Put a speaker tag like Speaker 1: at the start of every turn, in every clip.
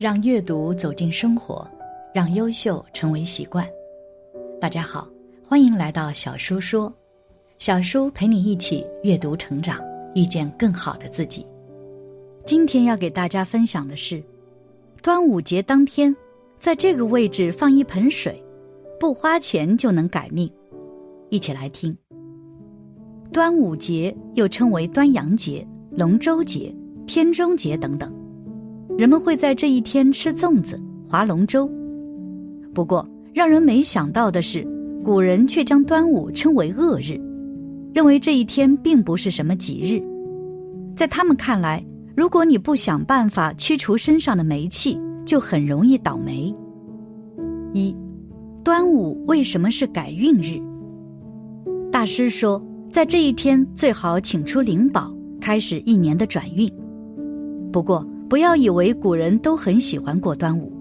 Speaker 1: 让阅读走进生活，让优秀成为习惯。大家好，欢迎来到小叔说，小叔陪你一起阅读成长，遇见更好的自己。今天要给大家分享的是，端午节当天，在这个位置放一盆水，不花钱就能改命。一起来听。端午节又称为端阳节、龙舟节、天中节等等。人们会在这一天吃粽子、划龙舟。不过，让人没想到的是，古人却将端午称为恶日，认为这一天并不是什么吉日。在他们看来，如果你不想办法驱除身上的霉气，就很容易倒霉。一，端午为什么是改运日？大师说，在这一天最好请出灵宝，开始一年的转运。不过，不要以为古人都很喜欢过端午，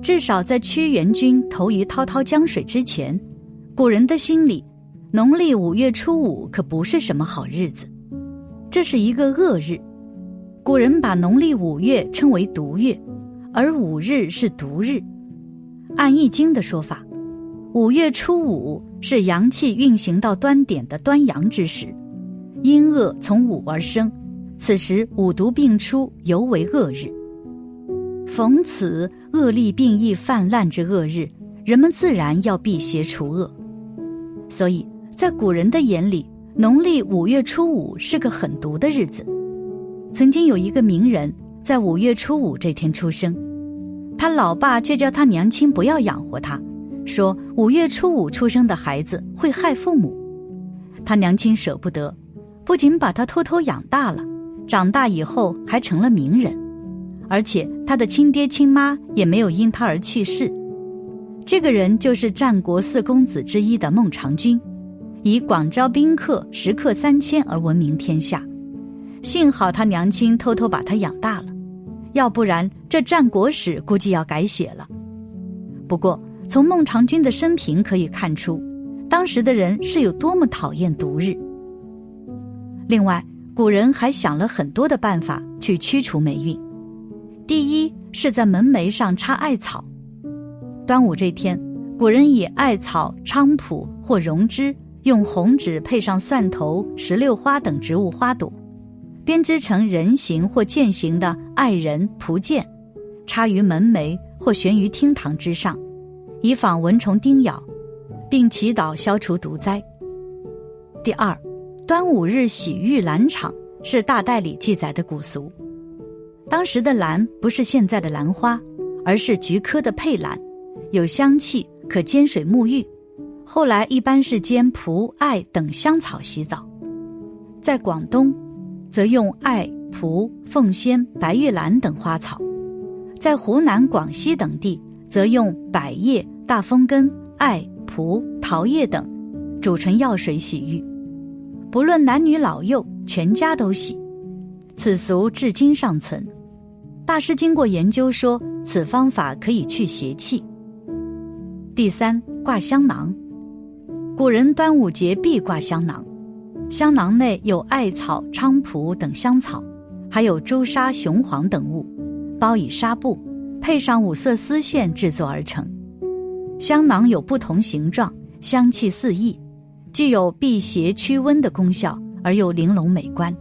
Speaker 1: 至少在屈原君投于滔滔江水之前，古人的心里，农历五月初五可不是什么好日子，这是一个恶日。古人把农历五月称为毒月，而五日是毒日。按《易经》的说法，五月初五是阳气运行到端点的端阳之时，阴恶从五而生。此时五毒病出，尤为恶日。逢此恶力病疫泛滥之恶日，人们自然要辟邪除恶。所以在古人的眼里，农历五月初五是个很毒的日子。曾经有一个名人，在五月初五这天出生，他老爸却叫他娘亲不要养活他，说五月初五出生的孩子会害父母。他娘亲舍不得，不仅把他偷偷养大了。长大以后还成了名人，而且他的亲爹亲妈也没有因他而去世。这个人就是战国四公子之一的孟尝君，以广招宾客、食客三千而闻名天下。幸好他娘亲偷偷把他养大了，要不然这战国史估计要改写了。不过从孟尝君的生平可以看出，当时的人是有多么讨厌毒日。另外。古人还想了很多的办法去驱除霉运。第一是在门楣上插艾草。端午这天，古人以艾草、菖蒲或榕枝，用红纸配上蒜头、石榴花等植物花朵，编织成人形或剑形的艾人、蒲剑，插于门楣或悬于厅堂之上，以防蚊虫叮咬，并祈祷消除毒灾。第二。端午日洗浴兰场是大代里记载的古俗。当时的兰不是现在的兰花，而是菊科的佩兰，有香气，可煎水沐浴。后来一般是煎蒲、艾等香草洗澡。在广东，则用艾、蒲、凤仙、白玉兰等花草；在湖南、广西等地，则用百叶、大风根、艾、蒲、桃叶等煮成药水洗浴。不论男女老幼，全家都洗，此俗至今尚存。大师经过研究说，此方法可以去邪气。第三，挂香囊。古人端午节必挂香囊，香囊内有艾草、菖蒲等香草，还有朱砂、雄黄等物，包以纱布，配上五色丝线制作而成。香囊有不同形状，香气四溢。具有辟邪驱瘟的功效，而又玲珑美观。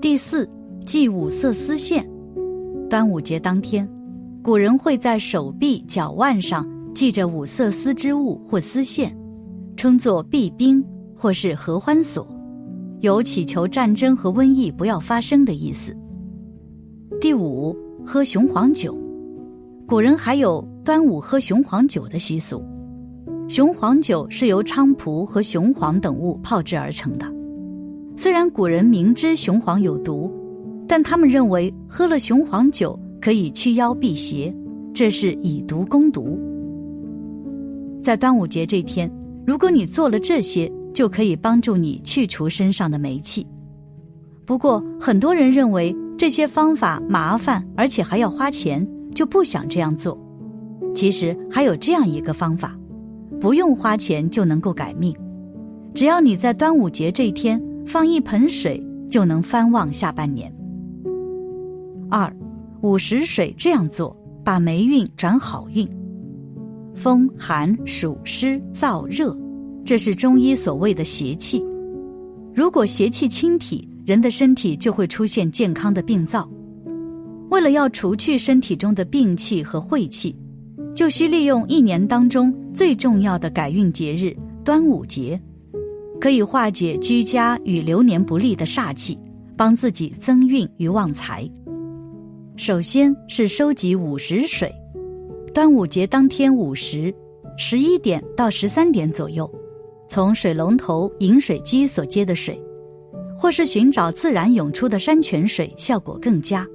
Speaker 1: 第四，系五色丝线。端午节当天，古人会在手臂、脚腕上系着五色丝织物或丝线，称作避兵或是合欢锁，有祈求战争和瘟疫不要发生的意思。第五，喝雄黄酒。古人还有端午喝雄黄酒的习俗。雄黄酒是由菖蒲和雄黄等物泡制而成的。虽然古人明知雄黄有毒，但他们认为喝了雄黄酒可以驱妖辟邪，这是以毒攻毒。在端午节这天，如果你做了这些，就可以帮助你去除身上的霉气。不过，很多人认为这些方法麻烦，而且还要花钱，就不想这样做。其实还有这样一个方法。不用花钱就能够改命，只要你在端午节这一天放一盆水，就能翻旺下半年。二，午时水这样做，把霉运转好运。风寒暑湿燥热，这是中医所谓的邪气。如果邪气侵体，人的身体就会出现健康的病灶。为了要除去身体中的病气和晦气，就需利用一年当中最重要的改运节日端午节，可以化解居家与流年不利的煞气，帮自己增运与旺财。首先是收集午时水，端午节当天午时，十一点到十三点左右，从水龙头饮水机所接的水。或是寻找自然涌出的山泉水，效果更佳，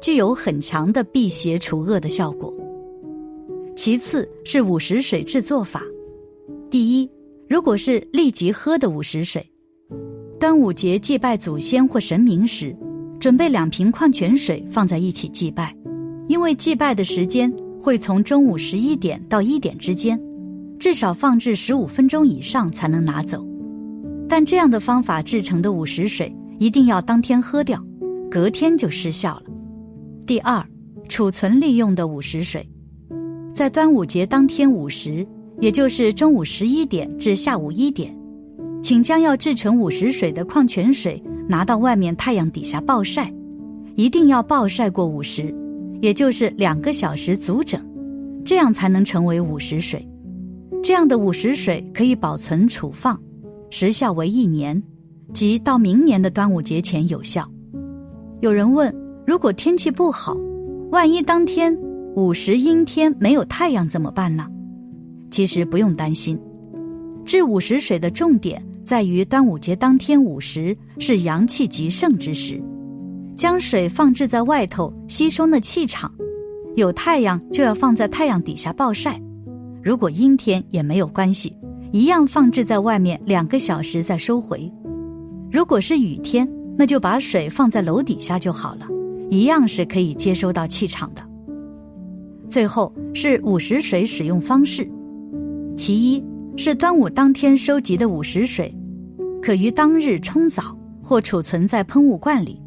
Speaker 1: 具有很强的辟邪除恶的效果。其次是午时水制作法。第一，如果是立即喝的午时水，端午节祭拜祖先或神明时，准备两瓶矿泉水放在一起祭拜，因为祭拜的时间会从中午十一点到一点之间，至少放置十五分钟以上才能拿走。但这样的方法制成的午时水一定要当天喝掉，隔天就失效了。第二，储存利用的午时水，在端午节当天午时，也就是中午十一点至下午一点，请将要制成午时水的矿泉水拿到外面太阳底下暴晒，一定要暴晒过午时，也就是两个小时足整，这样才能成为午时水。这样的午时水可以保存储放。时效为一年，即到明年的端午节前有效。有人问：如果天气不好，万一当天午时阴天没有太阳怎么办呢？其实不用担心，制午时水的重点在于端午节当天午时是阳气极盛之时，将水放置在外头吸收那气场，有太阳就要放在太阳底下暴晒，如果阴天也没有关系。一样放置在外面两个小时再收回。如果是雨天，那就把水放在楼底下就好了，一样是可以接收到气场的。最后是午时水使用方式，其一是端午当天收集的午时水，可于当日冲澡或储存在喷雾罐里，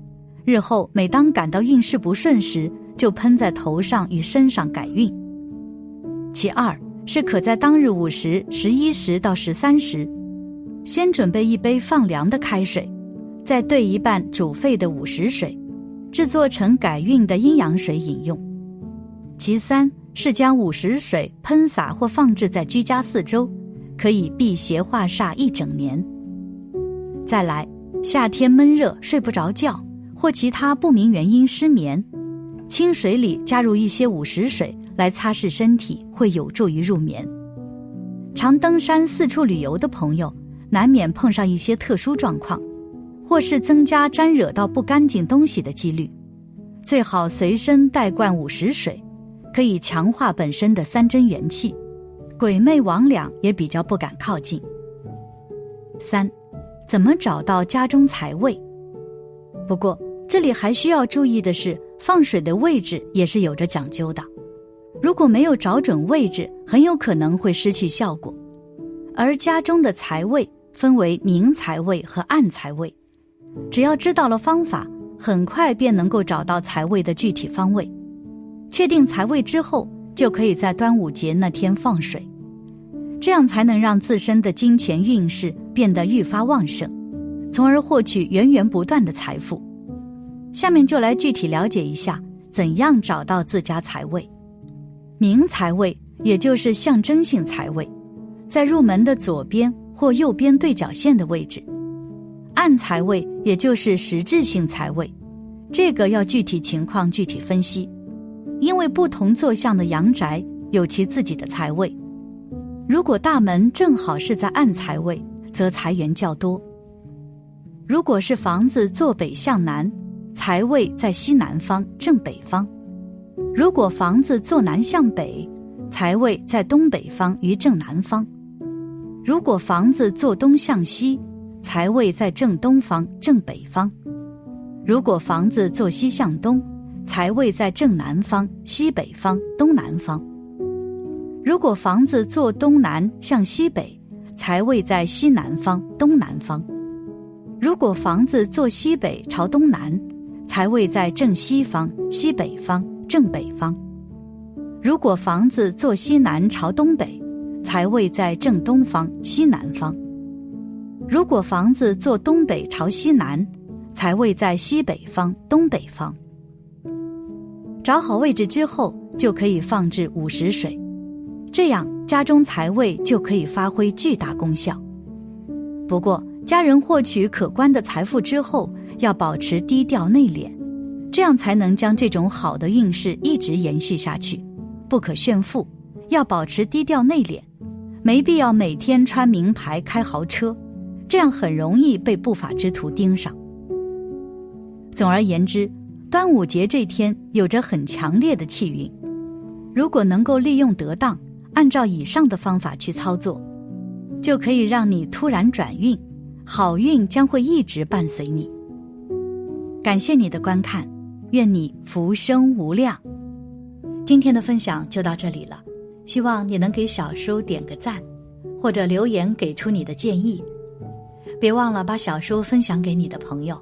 Speaker 1: 日后每当感到运势不顺时，就喷在头上与身上改运。其二。是可在当日午时十一时到十三时，先准备一杯放凉的开水，再兑一半煮沸的午时水，制作成改运的阴阳水饮用。其三是将午时水喷洒或放置在居家四周，可以辟邪化煞一整年。再来，夏天闷热睡不着觉，或其他不明原因失眠，清水里加入一些午时水。来擦拭身体会有助于入眠。常登山四处旅游的朋友，难免碰上一些特殊状况，或是增加沾惹到不干净东西的几率，最好随身带罐午时水，可以强化本身的三真元气，鬼魅魍魉也比较不敢靠近。三，怎么找到家中财位？不过这里还需要注意的是，放水的位置也是有着讲究的。如果没有找准位置，很有可能会失去效果。而家中的财位分为明财位和暗财位，只要知道了方法，很快便能够找到财位的具体方位。确定财位之后，就可以在端午节那天放水，这样才能让自身的金钱运势变得愈发旺盛，从而获取源源不断的财富。下面就来具体了解一下，怎样找到自家财位。明财位，也就是象征性财位，在入门的左边或右边对角线的位置；暗财位，也就是实质性财位，这个要具体情况具体分析，因为不同坐向的阳宅有其自己的财位。如果大门正好是在暗财位，则财源较多；如果是房子坐北向南，财位在西南方正北方。如果房子坐南向北，财位在东北方与正南方；如果房子坐东向西，财位在正东方正北方；如果房子坐西向东，财位在正南方西北方东南方；如果房子坐东南向西北，财位在西南方东南方；如果房子坐西北朝东南，财位在正西方、西北方、正北方；如果房子坐西南朝东北，财位在正东方、西南方；如果房子坐东北朝西南，财位在西北方、东北方。找好位置之后，就可以放置午时水，这样家中财位就可以发挥巨大功效。不过，家人获取可观的财富之后，要保持低调内敛，这样才能将这种好的运势一直延续下去。不可炫富，要保持低调内敛，没必要每天穿名牌、开豪车，这样很容易被不法之徒盯上。总而言之。端午节这天有着很强烈的气运，如果能够利用得当，按照以上的方法去操作，就可以让你突然转运，好运将会一直伴随你。感谢你的观看，愿你福生无量。今天的分享就到这里了，希望你能给小叔点个赞，或者留言给出你的建议。别忘了把小叔分享给你的朋友。